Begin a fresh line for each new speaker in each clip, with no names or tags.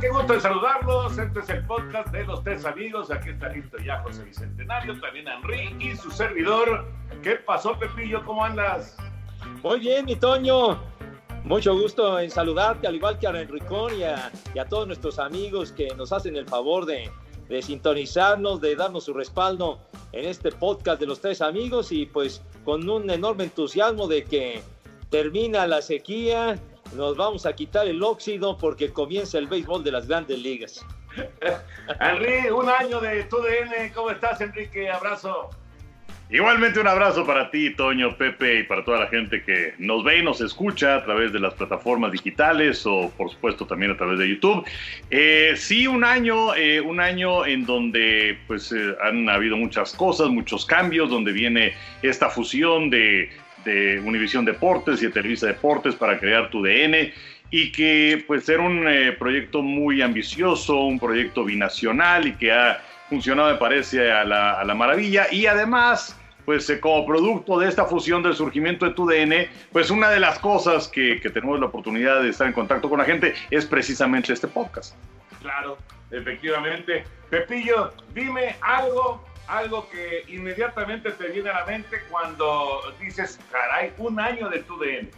Qué gusto de saludarlos. Este es el podcast de los tres amigos. Aquí está listo ya José Bicentenario, también Henry y su servidor. ¿Qué pasó, Pepillo? ¿Cómo andas?
Muy bien, mi Toño. Mucho gusto en saludarte, al igual que a Enricón y a, y a todos nuestros amigos que nos hacen el favor de, de sintonizarnos, de darnos su respaldo en este podcast de los tres amigos y pues con un enorme entusiasmo de que termina la sequía, nos vamos a quitar el óxido porque comienza el béisbol de las grandes ligas.
Henry, un año de tu DN. ¿Cómo estás, Enrique? Abrazo.
Igualmente un abrazo para ti, Toño, Pepe, y para toda la gente que nos ve y nos escucha a través de las plataformas digitales o, por supuesto, también a través de YouTube. Eh, sí, un año, eh, un año en donde pues eh, han habido muchas cosas, muchos cambios, donde viene esta fusión de, de Univisión Deportes y de Televisa Deportes para crear tu DN y que pues era un eh, proyecto muy ambicioso, un proyecto binacional y que ha funcionado, me parece, a la, a la maravilla. Y además, pues eh, como producto de esta fusión del surgimiento de tu DN, pues una de las cosas que, que tenemos la oportunidad de estar en contacto con la gente es precisamente este podcast.
Claro, efectivamente. Pepillo, dime algo, algo que inmediatamente te viene a la mente cuando dices, caray, un año de tu DN.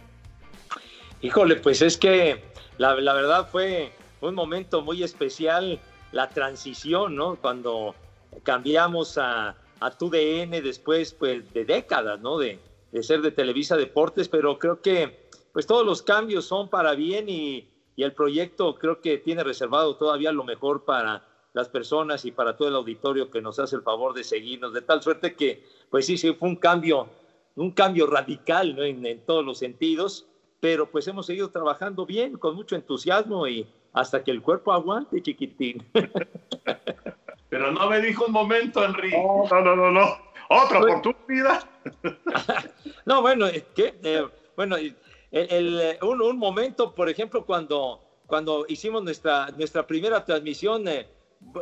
Híjole, pues es que la, verdad fue un momento muy especial la transición, ¿no? Cuando cambiamos a, a TUDN después pues, de décadas, ¿no? De, de, ser de Televisa Deportes, pero creo que pues todos los cambios son para bien y, y, el proyecto creo que tiene reservado todavía lo mejor para las personas y para todo el auditorio que nos hace el favor de seguirnos, de tal suerte que pues sí, sí, fue un cambio, un cambio radical ¿no? en, en todos los sentidos, pero pues hemos seguido trabajando bien, con mucho entusiasmo y hasta que el cuerpo aguante, chiquitín.
Pero no me dijo un momento, Enrique.
No, no, no, no. Otra
Pues-
oportunidad.
no, bueno, ¿qué? Eh, bueno, el, el- un, un momento, por ejemplo, cuando, cuando hicimos nuestra, nuestra primera transmisión, eh,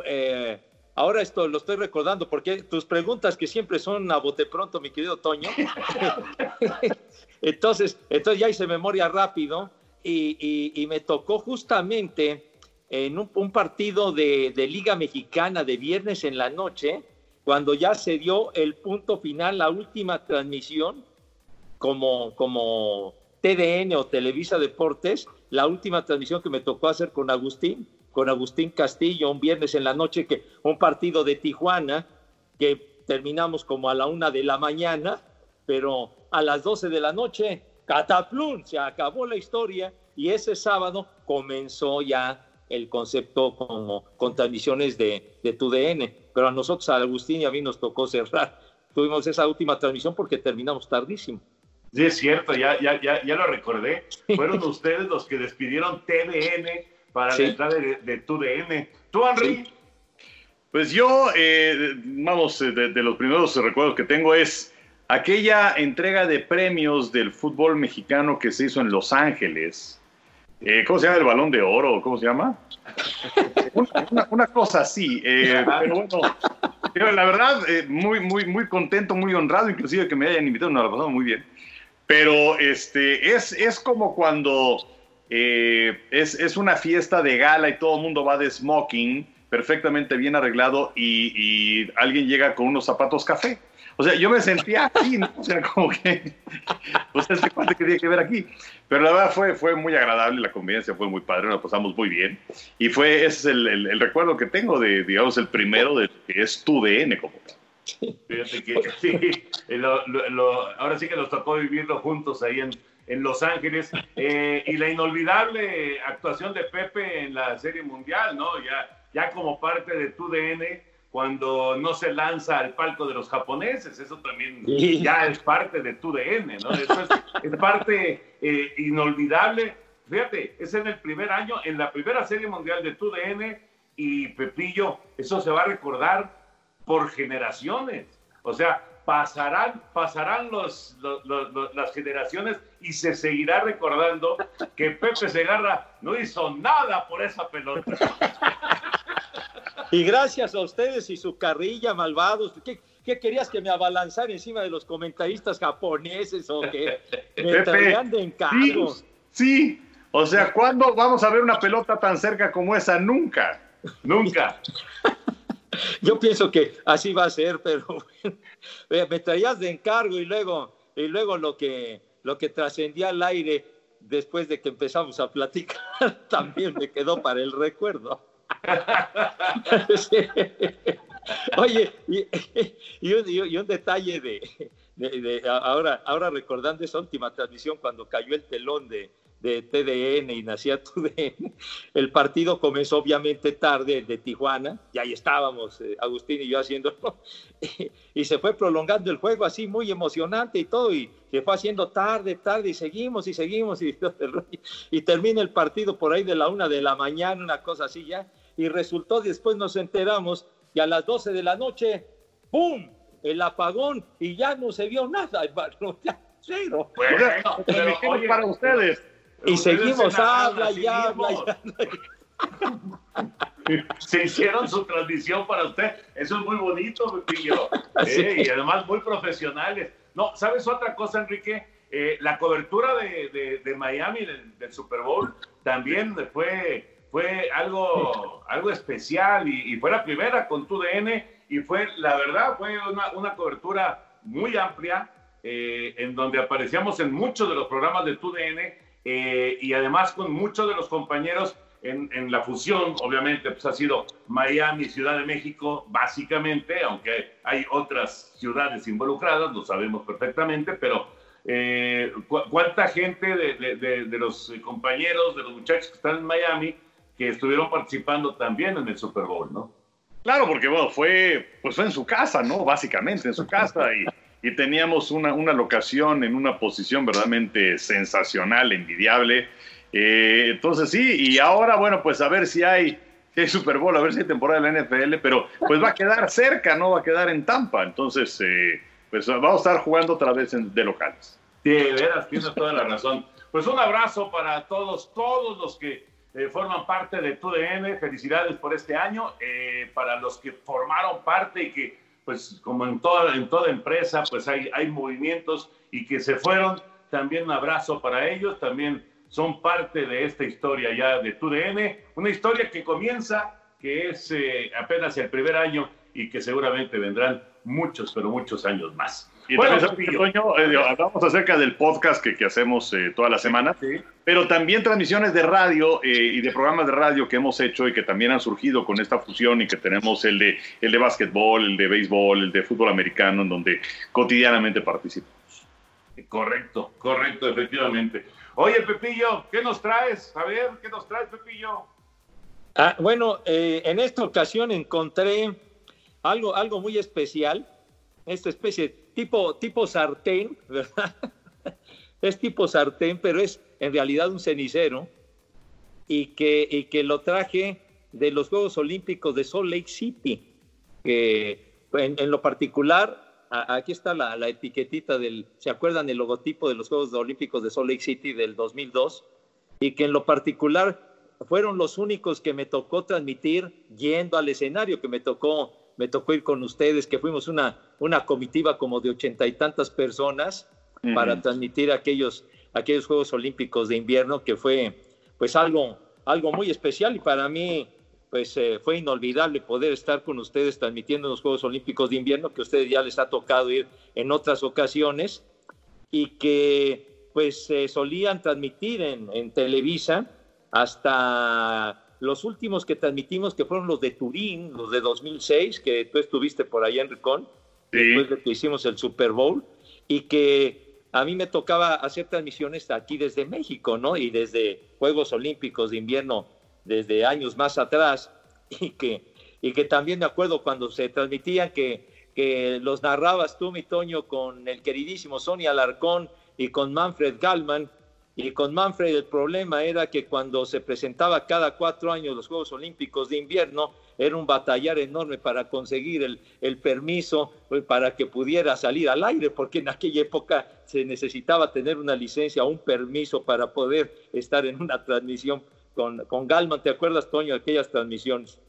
eh, ahora esto lo estoy recordando, porque tus preguntas que siempre son a bote pronto, mi querido Toño. entonces, entonces ya hice memoria rápido y, y- y me tocó justamente en un, un partido de, de Liga Mexicana de viernes en la noche, cuando ya se dio el punto final, la última transmisión como, como TDN o Televisa Deportes, la última transmisión que me tocó hacer con Agustín, con Agustín Castillo, un viernes en la noche, que un partido de Tijuana, que terminamos como a la una de la mañana, pero a las 12 de la noche, cataplum, se acabó la historia y ese sábado comenzó ya el concepto como con transmisiones de, de tu DN. Pero a nosotros, a Agustín y a mí nos tocó cerrar tuvimos esa última transmisión porque terminamos tardísimo.
Sí, es cierto, ya, ya, ya, ya lo recordé. Fueron ustedes los que despidieron TDN para la entrada de, de TUDN. ¿Tú, Henry?
Pues yo, eh, vamos, eh, de, los primeros recuerdos que tengo es aquella entrega de premios del fútbol mexicano que se hizo en Los Ángeles. Eh, ¿Cómo se llama el balón de oro? ¿Cómo se llama? una, cosa así. pero bueno, la verdad, muy, muy, muy contento, muy honrado, inclusive que me hayan invitado, nos la pasamos muy bien. Pero este, es, es como cuando es, es una fiesta de gala y todo el mundo va de smoking perfectamente bien arreglado y, alguien llega con unos zapatos café. O sea, yo me sentía aquí, ¿no? O sea, como que, pues este cuate que tiene que ver aquí. Pero la verdad fue, fue muy agradable, la convivencia fue muy padre, nos pasamos muy bien. Y fue, ese es el, el, recuerdo que tengo de, digamos, el primero de que es tu DN como
Fíjate que sí, ahora sí que nos tocó vivirlo juntos ahí en, en Los Ángeles. Eh, y la inolvidable actuación de Pepe en la Serie Mundial, ¿no? Ya ya como parte de tu DN cuando no se lanza al palco de los japoneses. Eso también ya es parte de tu DN, ¿no? Eso es, parte eh, inolvidable. Fíjate, es en el primer año, en la primera serie mundial de tu DN y Pepillo, eso se va a recordar por generaciones. O sea, pasarán, pasarán los, las generaciones y se seguirá recordando que Pepe Segarra no hizo nada por esa pelota.
Y gracias a ustedes y su carrilla, malvados. ¿Qué, querías que me abalanzara encima de los comentaristas japoneses o que me traían de encargo?
Sí, o sea, ¿cuándo vamos a ver una pelota tan cerca como esa? Nunca, nunca.
Yo pienso que así va a ser, pero me traías de encargo y luego, y luego lo que, lo que trascendía al aire después de que empezamos a platicar también me quedó para el recuerdo. Oye, y, un, detalle de, ahora, ahora recordando esa última transmisión cuando cayó el telón de, de TDN y nacía TUDN, el partido comenzó obviamente tarde de Tijuana, y ahí estábamos, eh, Agustín y yo haciéndolo, y, se fue prolongando el juego así muy emocionante y todo, y se fue haciendo tarde, tarde, y seguimos y seguimos, y, y termina el partido por ahí de la una de la mañana, una cosa así ya, y resultó, después nos enteramos que a las 12 de la noche, ¡pum! El apagón y ya no se vio nada, ya, cero.
Bueno, para ustedes.
Y seguimos, habla y habla
Se hicieron su transmisión para usted. Eso es muy bonito, Pepillo. Eh, y además muy profesionales. No, ¿sabes otra cosa, Enrique? Eh, la cobertura de, de, Miami del, del, Super Bowl también fue fue algo, algo especial y, fue la primera con tu DN y fue, la verdad, fue una, cobertura muy amplia eh, en donde aparecíamos en muchos de los programas de tu DN eh, y además con muchos de los compañeros en, en, la fusión, obviamente, pues ha sido Miami, Ciudad de México, básicamente, aunque hay otras ciudades involucradas, lo sabemos perfectamente, pero eh, ¿cuánta gente de, de, de, los compañeros, de los muchachos que están en Miami, que estuvieron participando también en el Super Bowl, ¿no?
Claro, porque bueno, fue, pues fue en su casa, ¿no? Básicamente en su casa y, y teníamos una, una, locación en una posición verdaderamente sensacional, envidiable. Eh, entonces sí, y ahora, bueno, pues a ver si hay, si Super Bowl, a ver si hay temporada de la NFL, pero pues va a quedar cerca, no va a quedar en Tampa. Entonces, eh, pues vamos a estar jugando otra vez de locales.
Sí, de veras, tienes toda la razón. Pues un abrazo para todos, todos los que eh, forman parte de TUDN. Felicidades por este año. Para los que formaron parte y que, pues, como en toda, en toda empresa, pues hay, hay movimientos y que se fueron, también un abrazo para ellos. También son parte de esta historia ya de TUDN. Una historia que comienza, que es eh, apenas el primer año y que seguramente vendrán muchos, pero muchos años más.
Y bueno, también, eh, hablamos acerca del podcast que, que hacemos eh, toda la semana, pero también transmisiones de radio eh, y de programas de radio que hemos hecho y que también han surgido con esta fusión y que tenemos el de, el de básquetbol, el de béisbol, el de fútbol americano, en donde cotidianamente participamos.
Correcto, correcto, efectivamente. Oye, Pepillo, ¿qué nos traes? A ver, ¿qué nos traes, Pepillo?
Ah, bueno, en esta ocasión encontré algo, algo muy especial esta especie tipo, sartén, ¿verdad? es tipo sartén, pero es en realidad un cenicero y que, y que lo traje de los Juegos Olímpicos de Salt Lake City, que en, lo particular, aquí está la, la, etiquetita del, ¿se acuerdan el logotipo de los Juegos Olímpicos de Salt Lake City del 2002? Y que en lo particular fueron los únicos que me tocó transmitir yendo al escenario, que me tocó, me tocó ir con ustedes, que fuimos una, una comitiva como de ochenta y tantas personas para transmitir aquellos, aquellos Juegos Olímpicos de invierno, que fue pues algo, algo muy especial y para mí pues eh, fue inolvidable poder estar con ustedes transmitiendo los Juegos Olímpicos de invierno, que a ustedes ya les ha tocado ir en otras ocasiones y que pues se solían transmitir en, en Televisa hasta los últimos que transmitimos, que fueron los de Turín, los de 2006, que tú estuviste por allá en Ricón, después de que hicimos el Super Bowl, y que a mí me tocaba hacer transmisiones aquí desde México, ¿no? Y desde Juegos Olímpicos de invierno, desde años más atrás, y que, y que también me acuerdo cuando se transmitían que, que los narrabas tú, mi Toño, con el queridísimo Sonia Alarcón y con Manfred Gallman, y con Manfred el problema era que cuando se presentaba cada cuatro años los Juegos Olímpicos de invierno, era un batallar enorme para conseguir el, el permiso pues, para que pudiera salir al aire, porque en aquella época se necesitaba tener una licencia un permiso para poder estar en una transmisión con, con Galman. ¿Te acuerdas, Toño, de aquellas transmisiones?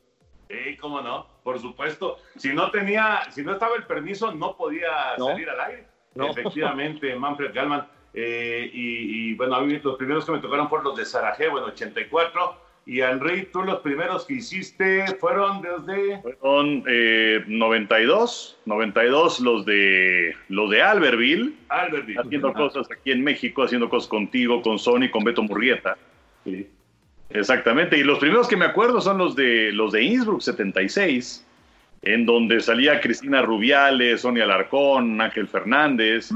Sí, cómo no, por supuesto. Si no tenía, si no estaba el permiso, no podía salir al aire. Efectivamente, Manfred Galman eh, y, bueno, a mí los primeros que me tocaron fueron los de Sarajevo en 84. Y Henry, tú los primeros que hiciste fueron desde...
Fueron 92, 92 los de, los de Albertville.
Albertville.
Haciendo cosas aquí en México, haciendo cosas contigo, con Sony, con Beto Murrieta. Sí. Exactamente. Y los primeros que me acuerdo son los de, los de Innsbruck 76 en donde salía Cristina Rubiales, Sonia Alarcón, Ángel Fernández,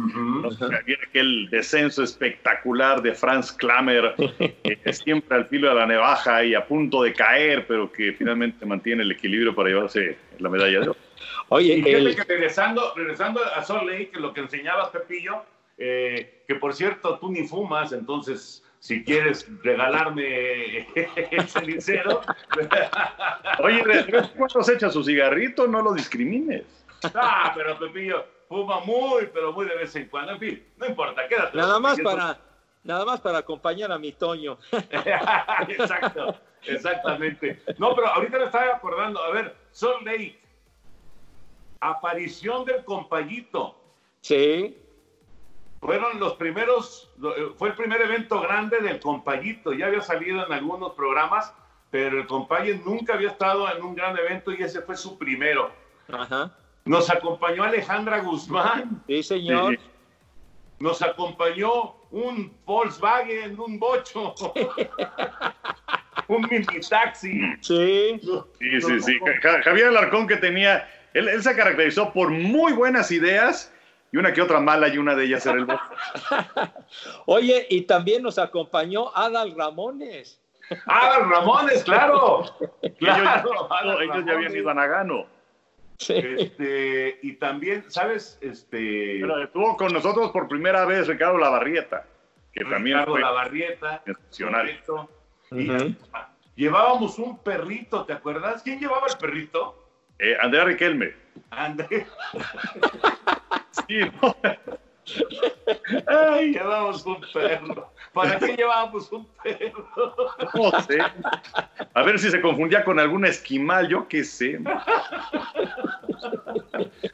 había aquel descenso espectacular de Franz Klammer, siempre al filo de la nevaja y a punto de caer, pero que finalmente mantiene el equilibrio para llevarse la medalla de oro.
Oye, y que regresando, regresando a Salt Lake, lo que enseñabas, Pepillo, eh, que por cierto, tú ni fumas, entonces si quieres regalarme el cenicero.
Oye, ¿cuántos echa su cigarrito? No lo discrimines.
Ah, pero Pepillo fuma muy, pero muy de vez en cuando. En fin, no importa, quédate.
Nada más para, nada más para acompañar a mi Toño.
Exacto, exactamente. No, pero ahorita me estaba acordando, a ver, Sol Lake, aparición del compayito.
Sí
fueron los primeros, eh, fue el primer evento grande del compayito, ya había salido en algunos programas, pero el compaye nunca había estado en un gran evento y ese fue su primero. Nos acompañó Alejandra Guzmán.
Sí, señor.
Nos acompañó un Volkswagen, un bocho, un mini taxi.
Sí.
Sí, sí, sí. Javier Alarcón que tenía, él, él se caracterizó por muy buenas ideas y una que otra mala y una de ellas era el voto.
Oye, y también nos acompañó Adal Ramones.
Adal Ramones, claro.
claro ellos, ya habían ido a Nagano.
Este, y también, ¿sabes? Este...
Pero estuvo con nosotros por primera vez Ricardo Lavarrieta, que también
fue Lavarrieta,
excepcional.
Llevábamos un perrito, ¿te acuerdas? ¿Quién llevaba el perrito?
Eh, Andrea Riquelme.
Andrea. Sí, Ay, llevamos un perro. ¿Para qué llevábamos un perro?
No sé. A ver si se confundía con algún esquimal, yo qué sé.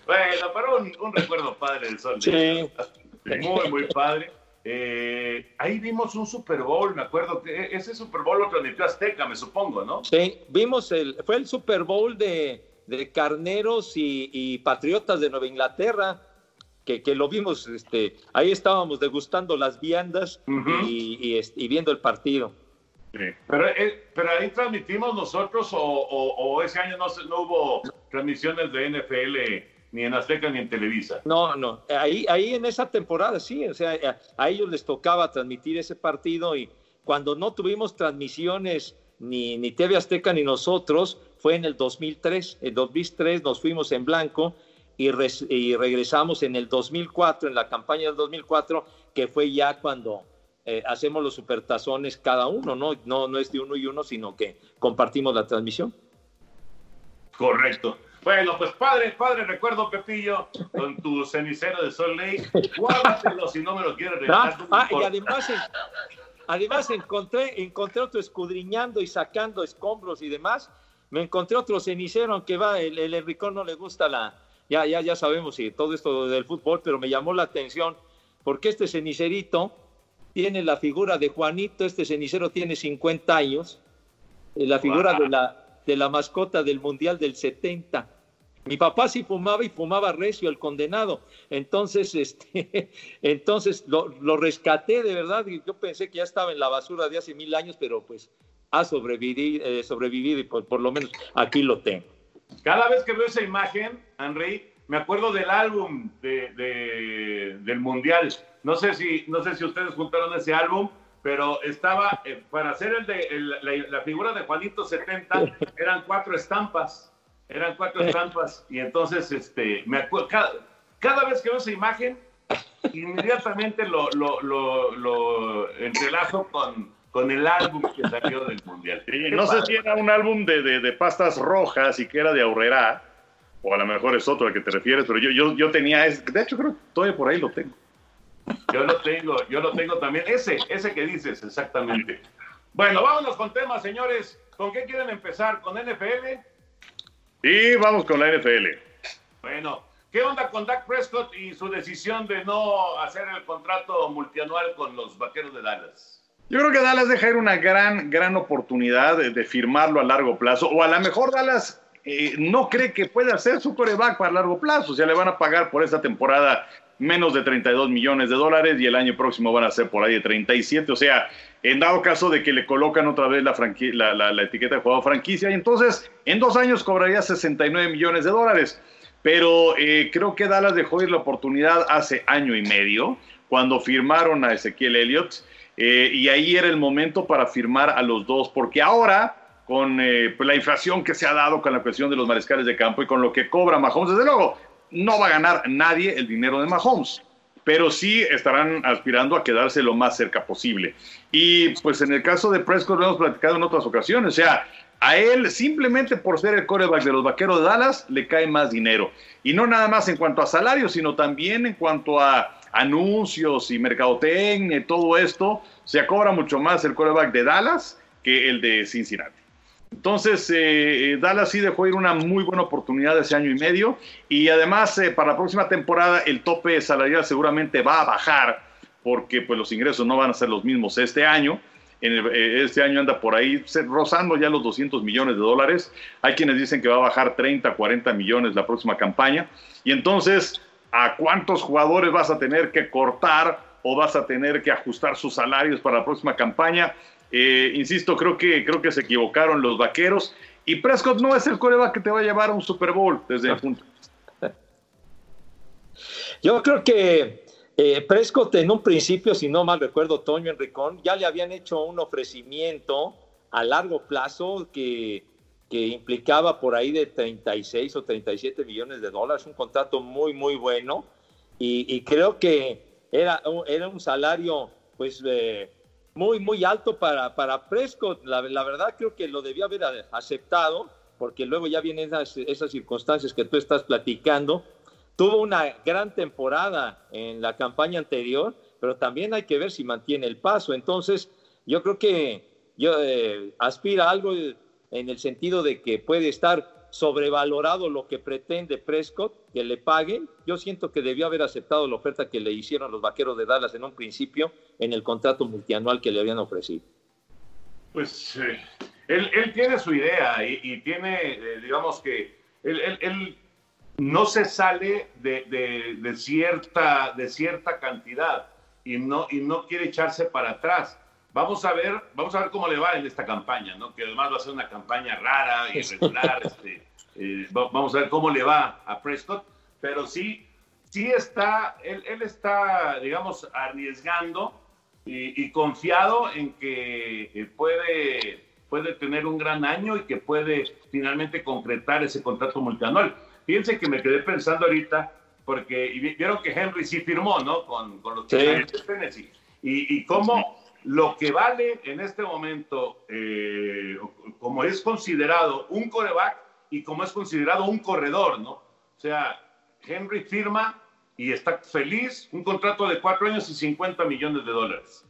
Bueno, pero un, recuerdo padre del sol.
Sí.
Muy, muy padre. Eh, ahí vimos un Super Bowl, me acuerdo que ese Super Bowl lo transmitió Azteca, me supongo, ¿no?
Sí, vimos el, fue el Super Bowl de, de Carneros y, y Patriotas de Nueva Inglaterra que, lo vimos, este, ahí estábamos degustando las viandas y, viendo el partido.
Pero, eh, pero ahí transmitimos nosotros o, ese año no, no hubo transmisiones de NFL ni en Azteca ni en Televisa.
No, no, ahí, ahí en esa temporada sí, o sea, a, ellos les tocaba transmitir ese partido y cuando no tuvimos transmisiones ni, ni TV Azteca ni nosotros, fue en el 2003, en 2003 nos fuimos en blanco y, regresamos en el 2004, en la campaña del 2004, que fue ya cuando eh, hacemos los supertazones cada uno, ¿no? ¿no? No es de uno y uno, sino que compartimos la transmisión.
Correcto. Bueno, pues padre, padre, recuerdo, Pepillo, con tu cenicero de Sol Lake. Guárdatelo si no me lo quieres regalar.
Ah, y además, además encontré, encontré otro escudriñando y sacando escombros y demás. Me encontré otro cenicero, aunque va, el, el Enricón no le gusta la, ya, ya, ya sabemos y todo esto del fútbol, pero me llamó la atención porque este cenicerito tiene la figura de Juanito, este cenicero tiene 50 años, eh, la figura de, la, de la mascota del Mundial del 70. Mi papá sí fumaba y fumaba recio, el condenado. Entonces, este, entonces lo, rescaté de verdad yo pensé que ya estaba en la basura de hace mil años, pero pues ha sobrevivido, eh, sobrevivido y por, lo menos aquí lo tengo.
Cada vez que veo esa imagen, Henry, me acuerdo del álbum de, del Mundial. No sé, si, no sé si ustedes juntaron ese álbum, pero estaba, eh, para hacer el de la, figura de Juanito 70, eran cuatro estampas. Eran cuatro estampas. Y entonces, este, me acuerdo, cada, vez que veo esa imagen, inmediatamente lo, lo, lo, lo entrelazo con, con el álbum que salió del Mundial.
no sé si era un álbum de, de, pastas rojas y que era de Aurrera, o a lo mejor es otro al que te refieres, pero yo, yo, yo tenía, ese, de hecho creo que todavía por ahí lo tengo.
Yo lo tengo, yo lo tengo también, ese, ese que dices, exactamente. Bueno, vámonos con temas, señores. ¿Con qué quieren empezar? ¿Con NFL?
Y vamos con la NFL.
Bueno, ¿qué onda con Dak Prescott y su decisión de no hacer el contrato multianual con los Vaqueros de Dallas?
Yo creo que Dallas deja ir una gran, gran oportunidad de, firmarlo a largo plazo, o a lo mejor Dallas eh, no cree que pueda ser su coreback para largo plazo, o sea, le van a pagar por esta temporada menos de 32 millones de dólares y el año próximo van a ser por ahí de 37, o sea, en dado caso de que le colocan otra vez la, la, etiqueta de jugador franquicia, y entonces en dos años cobraría 69 millones de dólares. Pero eh, creo que Dallas dejó ir la oportunidad hace año y medio, cuando firmaron a Ezequiel Elliott, eh, y ahí era el momento para firmar a los dos, porque ahora, con eh, pues, la inflación que se ha dado con la cuestión de los mariscales de campo y con lo que cobra Mahomes, desde luego, no va a ganar nadie el dinero de Mahomes, pero sí estarán aspirando a quedarse lo más cerca posible. Y pues en el caso de Prescott lo hemos platicado en otras ocasiones, o sea, a él simplemente por ser el coreback de los Vaqueros de Dallas le cae más dinero. Y no nada más en cuanto a salario, sino también en cuanto a anuncios y mercadotecnia y todo esto, se cobra mucho más el quarterback de Dallas que el de Cincinnati. Entonces, eh, eh, Dallas sí dejó ir una muy buena oportunidad ese año y medio y además eh, para la próxima temporada el tope salarial seguramente va a bajar porque pues los ingresos no van a ser los mismos este año. Este año anda por ahí rozando ya los 200 millones de dólares. Hay quienes dicen que va a bajar 30, 40 millones la próxima campaña. Y entonces a cuántos jugadores vas a tener que cortar o vas a tener que ajustar sus salarios para la próxima campaña. Eh, insisto, creo que, creo que se equivocaron los vaqueros y Prescott no es el coreback que te va a llevar a un Super Bowl desde el punto.
Yo creo que eh, Prescott en un principio, si no mal recuerdo, Toño Enricón, ya le habían hecho un ofrecimiento a largo plazo que que implicaba por ahí de 36 o 37 millones de dólares, un contrato muy, muy bueno. Y, creo que era, era un salario, pues, eh, muy, muy alto para, para Prescott. La, verdad, creo que lo debía haber aceptado, porque luego ya vienen esas, esas circunstancias que tú estás platicando. Tuvo una gran temporada en la campaña anterior, pero también hay que ver si mantiene el paso. Entonces, yo creo que yo eh, aspira a algo en el sentido de que puede estar sobrevalorado lo que pretende Prescott, que le paguen. Yo siento que debió haber aceptado la oferta que le hicieron los vaqueros de Dallas en un principio en el contrato multianual que le habían ofrecido.
Pues eh, él, tiene su idea y, tiene, eh, digamos que él, no se sale de, cierta, de cierta cantidad y no, y no quiere echarse para atrás. Vamos a ver, vamos a ver cómo le va en esta campaña, ¿no? Que además va a ser una campaña rara, irregular. este, eh, vamos a ver cómo le va a Prescott, pero sí, sí está, él, está, digamos, arriesgando y, confiado en que eh, puede, puede tener un gran año y que puede finalmente concretar ese contrato multianual. Fíjense que me quedé pensando ahorita, porque vieron que Henry sí firmó, ¿no? Con, con los de Tennessee. Y, y cómo lo que vale en este momento, eh, como es considerado un coreback y como es considerado un corredor, ¿no? O sea, Henry firma y está feliz, un contrato de cuatro años y 50 millones de dólares.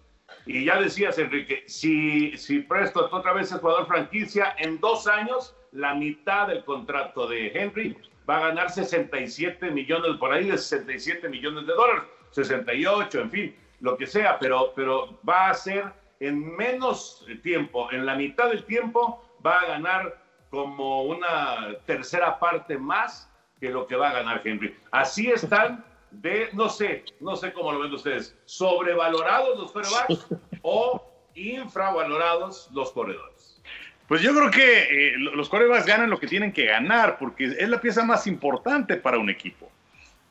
Y ya decías, Enrique, si, si Preston otra vez es jugador franquicia, en dos años la mitad del contrato de Henry va a ganar 67 millones, por ahí de 67 millones de dólares, 68, en fin lo que sea, pero, pero va a ser en menos tiempo, en la mitad del tiempo, va a ganar como una tercera parte más que lo que va a ganar Henry. Así están de, no sé, no sé cómo lo ven ustedes, sobrevalorados los quarterbacks o infravalorados los corredores.
Pues yo creo que eh, los corebacks ganan lo que tienen que ganar, porque es la pieza más importante para un equipo.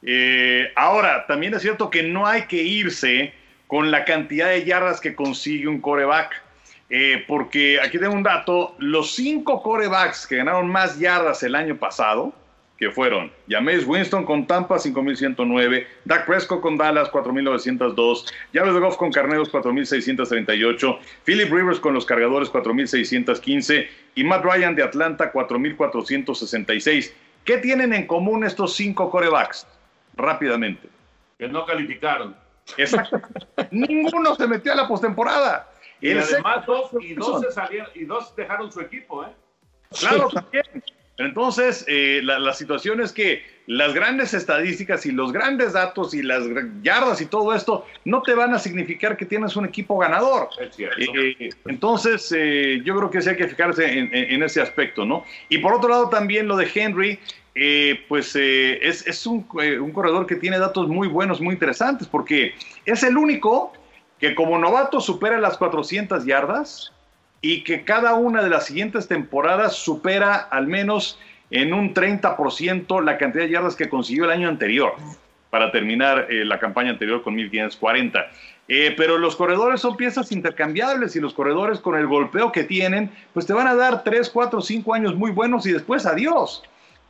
Eh, ahora, también es cierto que no hay que irse con la cantidad de yardas que consigue un coreback. Eh, porque aquí tengo un dato, los cinco corebacks que ganaron más yardas el año pasado, que fueron James Winston con Tampa 5109, Dak Prescott con Dallas 4902, Jared Goff con Carneros 4638, Philip Rivers con los Cargadores 4615 y Matt Ryan de Atlanta 4466. ¿Qué tienen en común estos cinco corebacks? Rápidamente.
Que no calificaron.
Exacto. Ninguno se metió a la postemporada.
Y además dos, y dos, salieron, y dos dejaron su equipo, ¿eh?
Claro, también. Entonces, eh, la, situación es que las grandes estadísticas y los grandes datos y las yardas y todo esto no te van a significar que tienes un equipo ganador. Eh, entonces, yo creo que sí hay que fijarse en, en, ese aspecto, ¿no? Y por otro lado, también lo de Henry, eh, pues eh, es, eh, un, corredor que tiene datos muy buenos, muy interesantes, porque es el único que como novato supera las 400 yardas y que cada una de las siguientes temporadas supera al menos en un 30% la cantidad de yardas que consiguió el año anterior para terminar la campaña anterior con 1540. pero los corredores son piezas intercambiables y los corredores con el golpeo que tienen, pues te van a dar 3, 4, 5 años muy buenos y después adiós.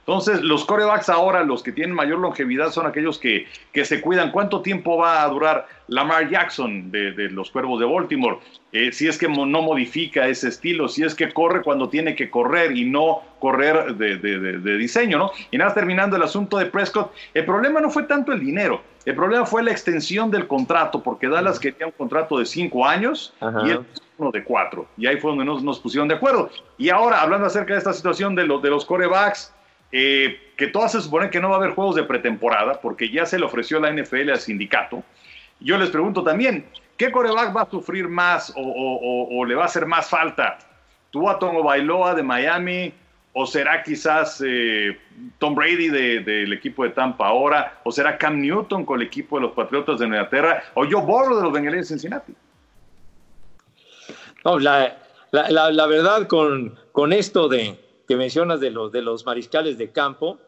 Entonces, los corebacks ahora, los que tienen mayor longevidad, son aquellos que, que se cuidan. ¿Cuánto tiempo va a durar Lamar Jackson de, los Cuervos de Baltimore? Eh, si es que no modifica ese estilo, si es que corre cuando tiene que correr y no correr de, de, diseño, ¿no? Y nada, terminando el asunto de Prescott, el problema no fue tanto el dinero, el problema fue la extensión del contrato, porque Dallas quería un contrato de cinco años y él uno de cuatro. Y ahí fue donde nos, nos pusieron de acuerdo. Y ahora, hablando acerca de esta situación de, los de los corebacks, eh, que todas se supone que no va a haber juegos de pretemporada porque ya se le ofreció la NFL al sindicato. Yo les pregunto también, ¿qué coreback va a sufrir más o, le va a hacer más falta? ¿Tua o Bailoa de Miami? ¿O será quizás eh, Tom Brady del equipo de Tampa ahora? ¿O será Cam Newton con el equipo de los Patriotas de Inglaterra? ¿O Joe Burrow de los Bengals de Cincinnati?
No, la, verdad con esto de, que mencionas de los, de los mariscales de campo,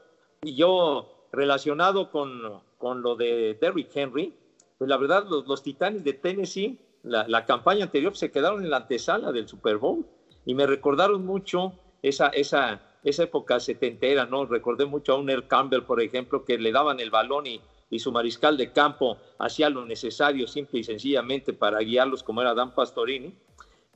y yo relacionado con, con lo de Derrick Henry, pues la verdad, los, los Titanes de Tennessee, la, la, campaña anterior se quedaron en la antesala del Super Bowl y me recordaron mucho esa, esa, esa época setentera, ¿no? Recordé mucho a un Earl Campbell, por ejemplo, que le daban el balón y, y su mariscal de campo hacía lo necesario simple y sencillamente para guiarlos como era Dan Pastorini.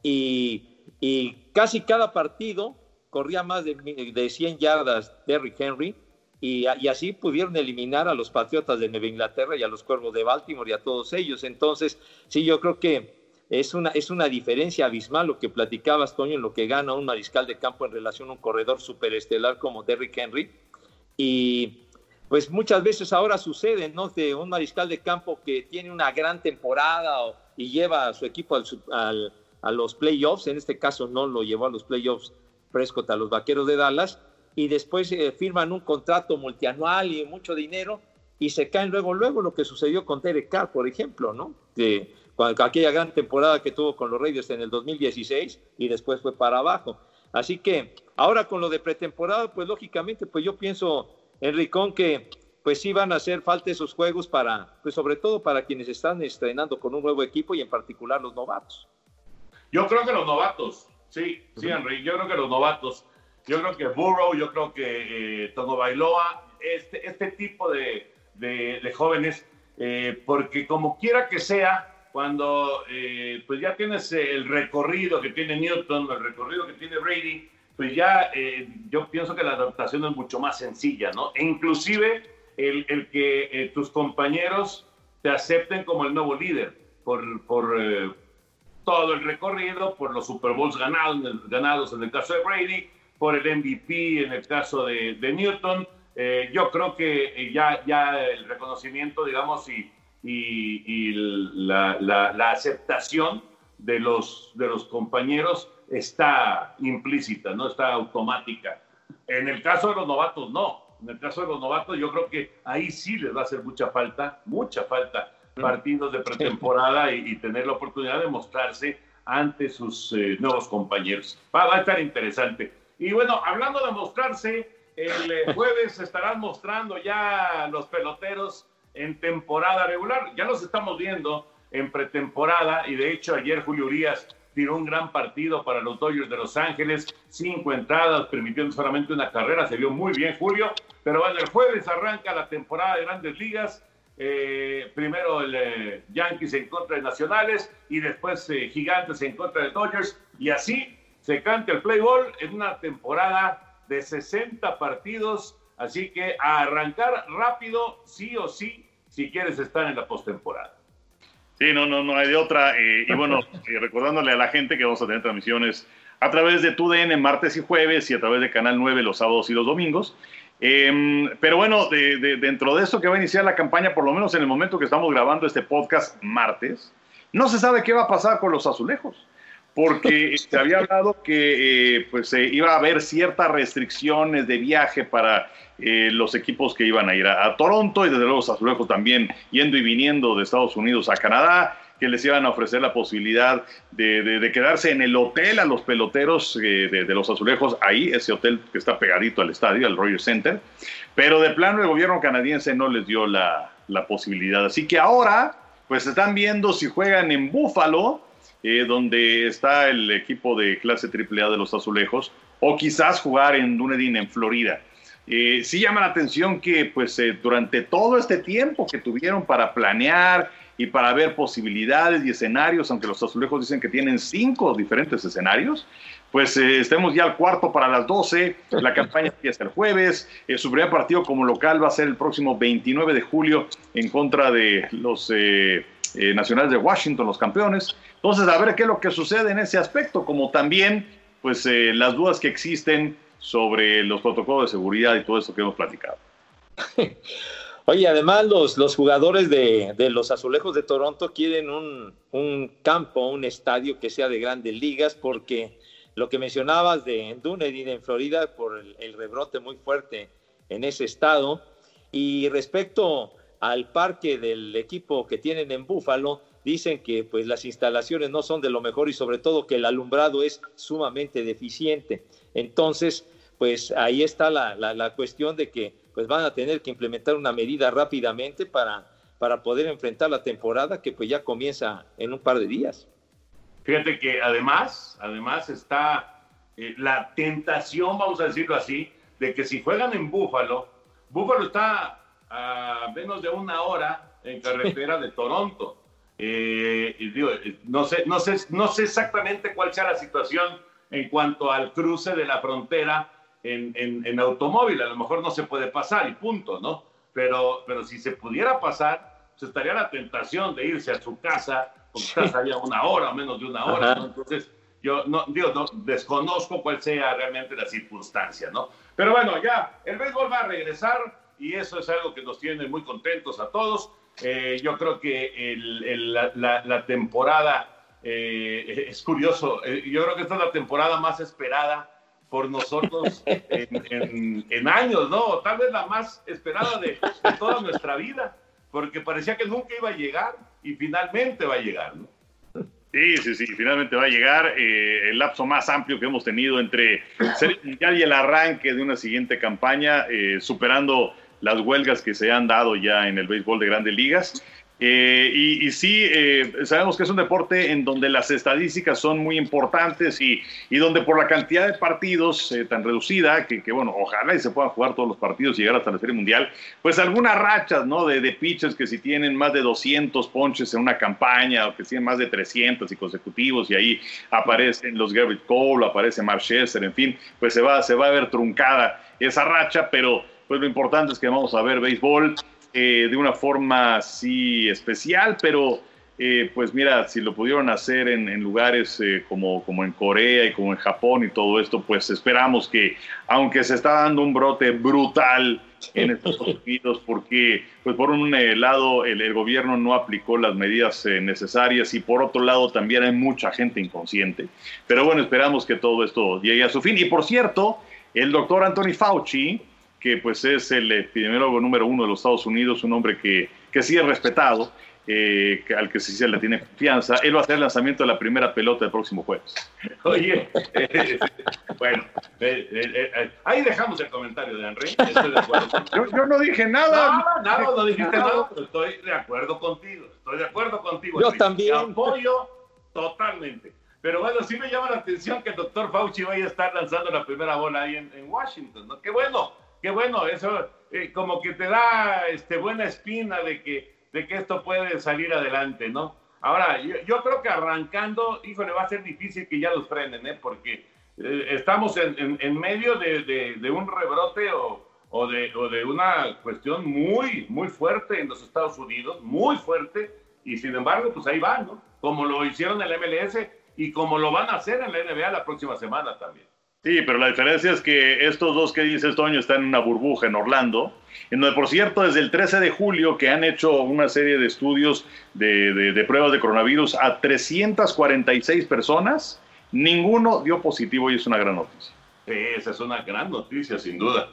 Y, y casi cada partido corría más de, de 100 yardas Derrick Henry y, así pudieron eliminar a los Patriotas de Nueva Inglaterra y a los Cuervos de Baltimore y a todos ellos. Entonces, sí, yo creo que es una, es una diferencia abismal lo que platicabas, Toño, en lo que gana un mariscal de campo en relación a un corredor superestelar como Derrick Henry. Y pues muchas veces ahora sucede, ¿no? De un mariscal de campo que tiene una gran temporada y lleva a su equipo al, a los playoffs, en este caso no lo llevó a los playoffs Prescott a los Vaqueros de Dallas y después eh, firman un contrato multianual y mucho dinero y se caen luego, luego lo que sucedió con Derek Carr, por ejemplo, ¿no? De, aquella gran temporada que tuvo con los Raiders en el 2016 y después fue para abajo. Así que ahora con lo de pretemporada, pues lógicamente, pues yo pienso, Enricón, que pues sí van a hacer falta esos juegos para, pues sobre todo para quienes están estrenando con un nuevo equipo y en particular los novatos.
Yo creo que los novatos, Sí, sí, Henry, yo creo que los novatos. yo creo que Burrow, yo creo que eh, Tono Bailoa, este, este tipo de, de, jóvenes, eh, porque como quiera que sea, cuando eh, pues ya tienes el recorrido que tiene Newton, el recorrido que tiene Brady, pues ya yo pienso que la adaptación es mucho más sencilla, ¿no? E inclusive el, el que tus compañeros te acepten como el nuevo líder por, por todo el recorrido, por los Super Bowls ganados, ganados en el caso de Brady, por el MVP en el caso de, Newton. Eh, yo creo que eh, ya, ya el reconocimiento, digamos, y, y, la, aceptación de los, de los compañeros está implícita, no está automática. En el caso de los novatos, no. En el caso de los novatos, yo creo que ahí sí les va a hacer mucha falta, mucha falta. Partidos de pretemporada y, tener la oportunidad de mostrarse ante sus eh, nuevos compañeros. va, a estar interesante. Y bueno, hablando de mostrarse, el eh, jueves estarán mostrando ya los peloteros en temporada regular. Ya los estamos viendo en pretemporada y de hecho ayer Julio Urias tiró un gran partido para los Dodgers de Los Ángeles, cinco entradas, permitiendo solamente una carrera, se vio muy bien Julio, pero bueno, el jueves arranca la temporada de grandes ligas, eh, primero el eh, Yankees en contra de Nacionales y después Gigantes en contra de Dodgers, y así se canta el play ball en una temporada de 60 partidos, así que a arrancar rápido, sí o sí, si quieres estar en la postemporada.
Sí, no, no, no hay de otra. Eh, y bueno, eh, recordándole a la gente que vamos a tener transmisiones a través de TUDN martes y jueves y a través de Canal 9 los sábados y los domingos. Em, pero bueno, dentro de eso que va a iniciar la campaña, por lo menos en el momento que estamos grabando este podcast martes, no se sabe qué va a pasar con los azulejos porque se había hablado que eh, pues iba a haber ciertas restricciones de viaje para eh, los equipos que iban a ir a, Toronto y desde luego Azulejos también yendo y viniendo de Estados Unidos a Canadá, que les iban a ofrecer la posibilidad de, quedarse en el hotel a los peloteros eh, de, los Azulejos, ahí, ese hotel que está pegadito al estadio, al Royal Center, pero de plano el gobierno canadiense no les dio la, posibilidad. Así que ahora, pues están viendo si juegan en Búfalo eh, donde está el equipo de clase AAA de los Azulejos, o quizás jugar en Dunedin, en Florida. Eh, sí llama la atención que pues durante todo este tiempo que tuvieron para planear y para ver posibilidades y escenarios, aunque los azulejos dicen que tienen cinco diferentes escenarios, pues estemos ya al cuarto para las 12, la campaña empieza el jueves, su primer partido como local va a ser el próximo 29 de julio en contra de los nacionales de Washington, los campeones, entonces, a ver qué es lo que sucede en ese aspecto, como también pues eh, las dudas que existen sobre los protocolos de seguridad y todo eso que hemos platicado.
Oye, además los, los jugadores de, los Azulejos de Toronto quieren un, un, campo, un estadio que sea de grandes ligas, porque lo que mencionabas de Dunedin en Florida, por el, el rebrote muy fuerte en ese estado, y respecto al parque del equipo que tienen en Búfalo, dicen que pues las instalaciones no son de lo mejor y sobre todo que el alumbrado es sumamente deficiente. Entonces, pues ahí está la, la, cuestión de que pues van a tener que implementar una medida rápidamente para, para poder enfrentar la temporada que pues ya comienza en un par de días.
Fíjate que además, además está eh, la tentación, vamos a decirlo así, de que si juegan en Búfalo, Búfalo está a menos de una hora en carretera de Toronto. Eh, eh, no, sé, no, sé, no sé exactamente cuál sea la situación en cuanto al cruce de la frontera en, en, automóvil. A lo mejor no se puede pasar y punto, ¿no? Pero, pero si se pudiera pasar, pues estaría la tentación de irse a su casa, porque estás allá una hora o menos de una hora, ¿no? Entonces, yo no, digo, no, desconozco cuál sea realmente la circunstancia, ¿no? Pero bueno, ya, el béisbol va a regresar y eso es algo que nos tiene muy contentos a todos. Eh, yo creo que la, temporada eh, es curioso. Eh, yo creo que esta es la temporada más esperada por nosotros en, años, ¿no? Tal vez la más esperada de, toda nuestra vida, porque parecía que nunca iba a llegar y finalmente va a llegar, ¿no?
Sí, sí, sí, finalmente va a llegar el lapso más amplio que hemos tenido entre ser mundial y el arranque de una siguiente campaña, superando las huelgas que se han dado ya en el béisbol de grandes ligas. Eh, y, sí, eh, sabemos que es un deporte en donde las estadísticas son muy importantes y, donde por la cantidad de partidos eh, tan reducida, que, bueno, ojalá y se puedan jugar todos los partidos y llegar hasta la Serie Mundial, pues algunas rachas, ¿no? De, de pitchers que si tienen más de 200 ponches en una campaña o que tienen más de 300 y consecutivos y ahí aparecen los Garrett Cole, aparece Mark en fin, pues se va, se va a ver truncada esa racha, pero pues lo importante es que vamos a ver béisbol eh, de una forma así especial, pero eh, pues mira, si lo pudieron hacer en, lugares eh, como, como en Corea y como en Japón y todo esto, pues esperamos que, aunque se está dando un brote brutal en Estados Unidos, porque pues por un lado el, el, gobierno no aplicó las medidas necesarias y por otro lado también hay mucha gente inconsciente. Pero bueno, esperamos que todo esto llegue a su fin. Y por cierto, el doctor Anthony Fauci, que pues es el epidemiólogo número uno de los Estados Unidos, un hombre que, que sí es respetado, eh, al que sí se le tiene confianza. Él va a hacer el lanzamiento de la primera pelota el próximo jueves.
Oye, bueno, eh, eh, ahí dejamos el comentario de Henry.
yo, no dije nada.
Nada, nada, no dijiste nada, pero estoy de acuerdo contigo. Estoy de acuerdo contigo.
Yo también.
apoyo totalmente. Pero bueno, sí me llama la atención que el doctor Fauci vaya a estar lanzando la primera bola ahí en, en Washington. ¿no? Qué bueno qué bueno, eso eh, como que te da este, buena espina de que, de que esto puede salir adelante, ¿no? Ahora, yo, creo que arrancando, híjole, va a ser difícil que ya los frenen, ¿eh? Porque eh, estamos en, en, medio de, de, un rebrote o, o, de, o de una cuestión muy, muy fuerte en los Estados Unidos, muy fuerte, y sin embargo, pues ahí van, ¿no? Como lo hicieron en MLS y como lo van a hacer en la NBA la próxima semana también.
Sí, pero la diferencia es que estos dos que dice Toño están en una burbuja en Orlando, en donde, por cierto, desde el 13 de julio que han hecho una serie de estudios de, de, pruebas de coronavirus a 346 personas, ninguno dio positivo y es una gran noticia.
Esa es una gran noticia, sin duda.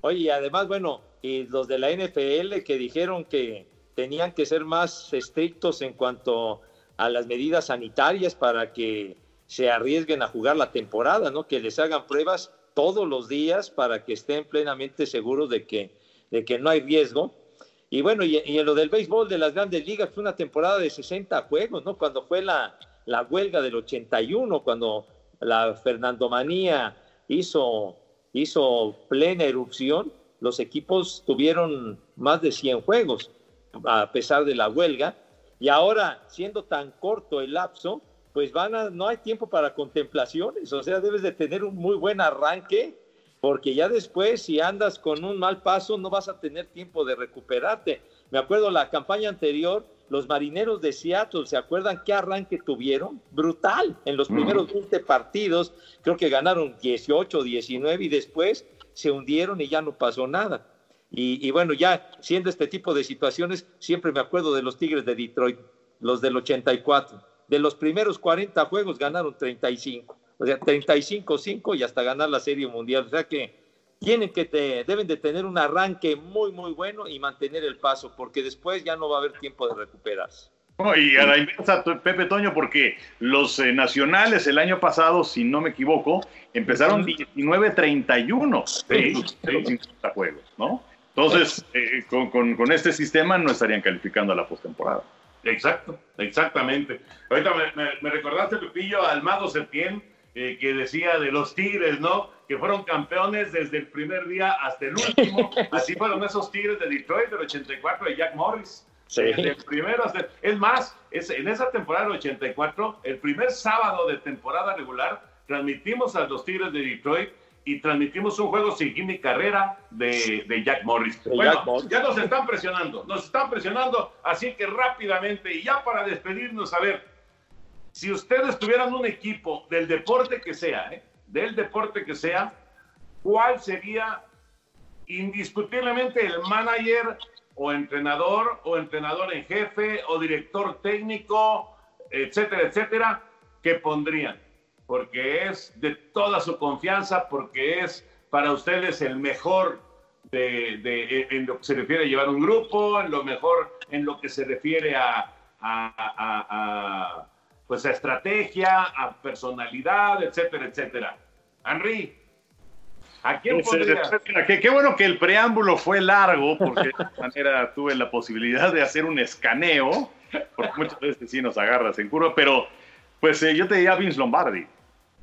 Oye, y además, bueno, y los de la NFL que dijeron que tenían que ser más estrictos en cuanto a las medidas sanitarias para que se arriesguen a jugar la temporada, ¿no? Que les hagan pruebas todos los días para que estén plenamente seguros de que, de que no hay riesgo. Y bueno, y, en lo del béisbol de las grandes ligas fue una temporada de 60 juegos, ¿no? Cuando fue la, la huelga del 81, cuando la Fernandomanía hizo, hizo plena erupción, los equipos tuvieron más de 100 juegos a pesar de la huelga. Y ahora, siendo tan corto el lapso, pues van a, no hay tiempo para contemplaciones, o sea, debes de tener un muy buen arranque, porque ya después, si andas con un mal paso, no vas a tener tiempo de recuperarte. Me acuerdo la campaña anterior, los marineros de Seattle, ¿se acuerdan qué arranque tuvieron? Brutal. En los primeros 20 partidos, creo que ganaron 18, 19 y después se hundieron y ya no pasó nada. Y, y, bueno, ya siendo este tipo de situaciones, siempre me acuerdo de los Tigres de Detroit, los del 84 de los primeros 40 juegos ganaron 35. O sea, 35-5 y hasta ganar la Serie Mundial. O sea que tienen que te, deben de tener un arranque muy, muy bueno y mantener el paso, porque después ya no va a haber tiempo de recuperarse.
y a la inversa, Pepe Toño, porque los eh, nacionales el año pasado, si no me equivoco, empezaron 19-31 sí, juegos, ¿no? Entonces, eh, con, con, este sistema no estarían calificando a la postemporada.
Exacto, exactamente. Ahorita me, recordaste, Pepillo, al Mago Septién, eh, que decía de los Tigres, ¿no? Que fueron campeones desde el primer día hasta el último. Así fueron esos Tigres de Detroit del 84 de Jack Morris. Sí. el primero Es más, es, en esa temporada del 84, el primer sábado de temporada regular, transmitimos a los Tigres de Detroit y transmitimos un juego sin Jimmy Carrera de, Jack Morris. bueno, ya nos están presionando, nos están presionando, así que rápidamente y ya para despedirnos, a ver, si ustedes tuvieran un equipo del deporte que sea, ¿eh? del deporte que sea, ¿cuál sería indiscutiblemente el manager o entrenador o entrenador en jefe o director técnico, etcétera, etcétera, que pondrían? Porque es de toda su confianza, porque es para ustedes el mejor de, en lo que se refiere a llevar un grupo, en lo mejor en lo que se refiere a, pues a estrategia, a personalidad, etcétera, etcétera. Henry, ¿A quién
Pues, eh, qué bueno que el preámbulo fue largo, porque de esta manera tuve la posibilidad de hacer un escaneo, porque muchas veces sí nos agarras en curva, pero pues eh, yo te diría Vince Lombardi.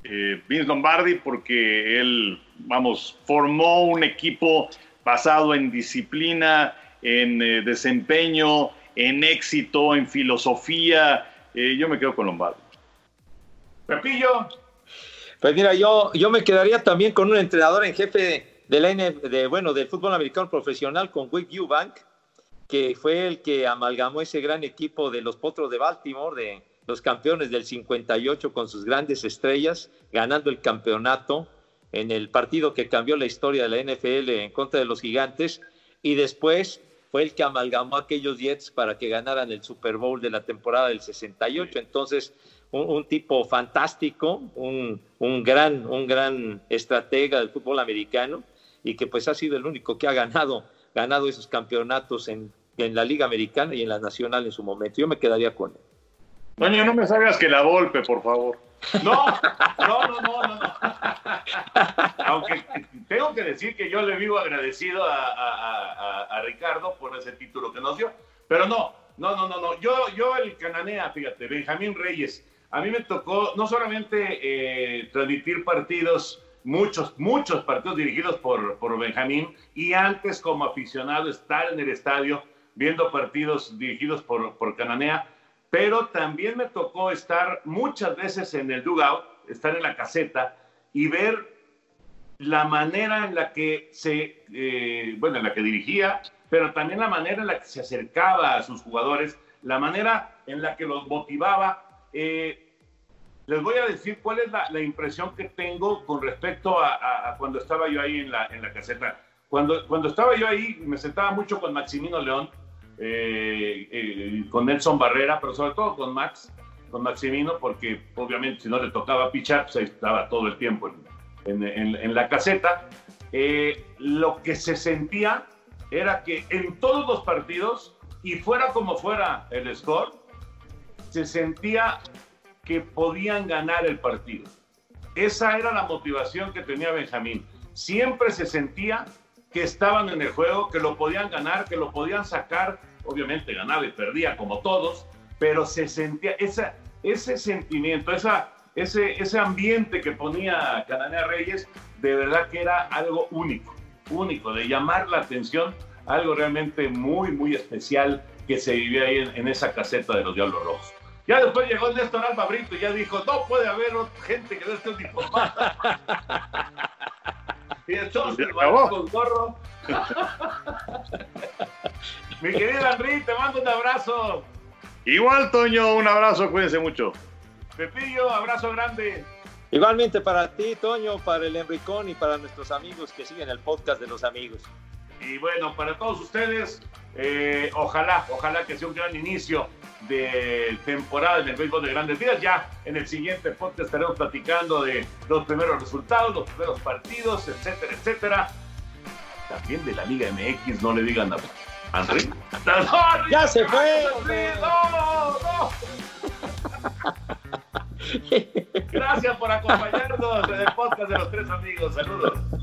Eh, Vince Lombardi porque él, vamos, formó un equipo basado en disciplina, en eh, desempeño, en éxito, en filosofía. Eh, yo me quedo con Lombardi.
Pepillo,
Pues mira, yo, yo me quedaría también con un entrenador en jefe de la de, bueno, del fútbol americano profesional, con Wick Eubank, que fue el que amalgamó ese gran equipo de los Potros de Baltimore, de los campeones del 58 con sus grandes estrellas, ganando el campeonato en el partido que cambió la historia de la NFL en contra de los gigantes, y después fue el que amalgamó aquellos Jets para que ganaran el Super Bowl de la temporada del 68. Entonces, un, un tipo fantástico, un, un gran, un gran estratega del fútbol americano y que pues ha sido el único que ha ganado, ganado esos campeonatos en, en la Liga Americana y en la Nacional en su momento. Yo me quedaría con él.
Doño, no me salgas que la golpe, por favor.
No, no, no, no, no. Aunque tengo que decir que yo le vivo agradecido a Ricardo por ese título que nos dio. Pero no, no, no, no, no. Yo, yo el cananea, fíjate, Benjamín Reyes. A mí me tocó no solamente eh, transmitir partidos, muchos, muchos partidos dirigidos por, por Benjamín, y antes como aficionado estar en el estadio viendo partidos dirigidos por, por Cananea, pero también me tocó estar muchas veces en el dugout, estar en la caseta y ver la manera en la que se, eh, bueno, en la que dirigía, pero también la manera en la que se acercaba a sus jugadores, la manera en la que los motivaba. Eh, les voy a decir cuál es la, la impresión que tengo con respecto a, a- a cuando estaba yo ahí en la, en la caseta. Cuando, cuando estaba yo ahí, me sentaba mucho con Maximino León, eh, eh, con Nelson Barrera, pero sobre todo con Max, con Maximino, porque obviamente si no le tocaba pichar, pues estaba todo el tiempo en la caseta. Eh, lo que se sentía era que en todos los partidos, y fuera como fuera el score, se sentía que podían ganar el partido. Esa era la motivación que tenía Benjamín. Siempre se sentía que estaban en el juego, que lo podían ganar, que lo podían sacar. Obviamente ganaba y perdía como todos, pero se sentía esa, ese sentimiento, esa, ese, ese ambiente que ponía Cananea Reyes, de verdad que era algo único, único, de llamar la atención, algo realmente muy, muy especial que se vivía ahí en, en esa caseta de los Diablos Rojos. Ya después llegó Néstor Alba Brito y ya dijo, no puede haber gente que no esté uniformada. y
acabó.
con gorro. Mi querido Henry, te mando un abrazo.
Igual, Toño, un abrazo, cuídense mucho.
Pepillo, abrazo grande.
Igualmente para ti, Toño, para el Enricón y para nuestros amigos que siguen el podcast de los amigos.
Y bueno, para todos ustedes, eh, ojalá, ojalá que sea un gran inicio de temporada en el béisbol de grandes ligas. Ya en el siguiente podcast estaremos platicando de los primeros resultados, los primeros partidos, etcétera, etcétera. También de la Liga MX, no le digan a André. ¡No,
¡Ya se fue,
¡No, no! Gracias por acompañarnos en el podcast de los tres amigos. Saludos.